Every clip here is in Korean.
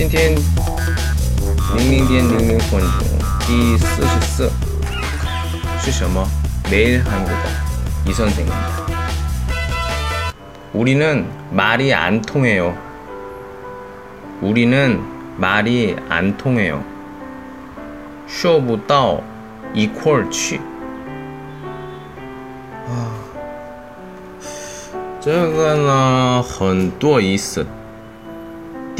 今天零零点零零分钟第四十四是什么？ 매일 한국어 이 선생입니다. 우리는 말이 안 통해요. 우리는 말이 안 통해요. 说不到一块儿去.这个呢很多意思。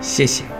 谢谢.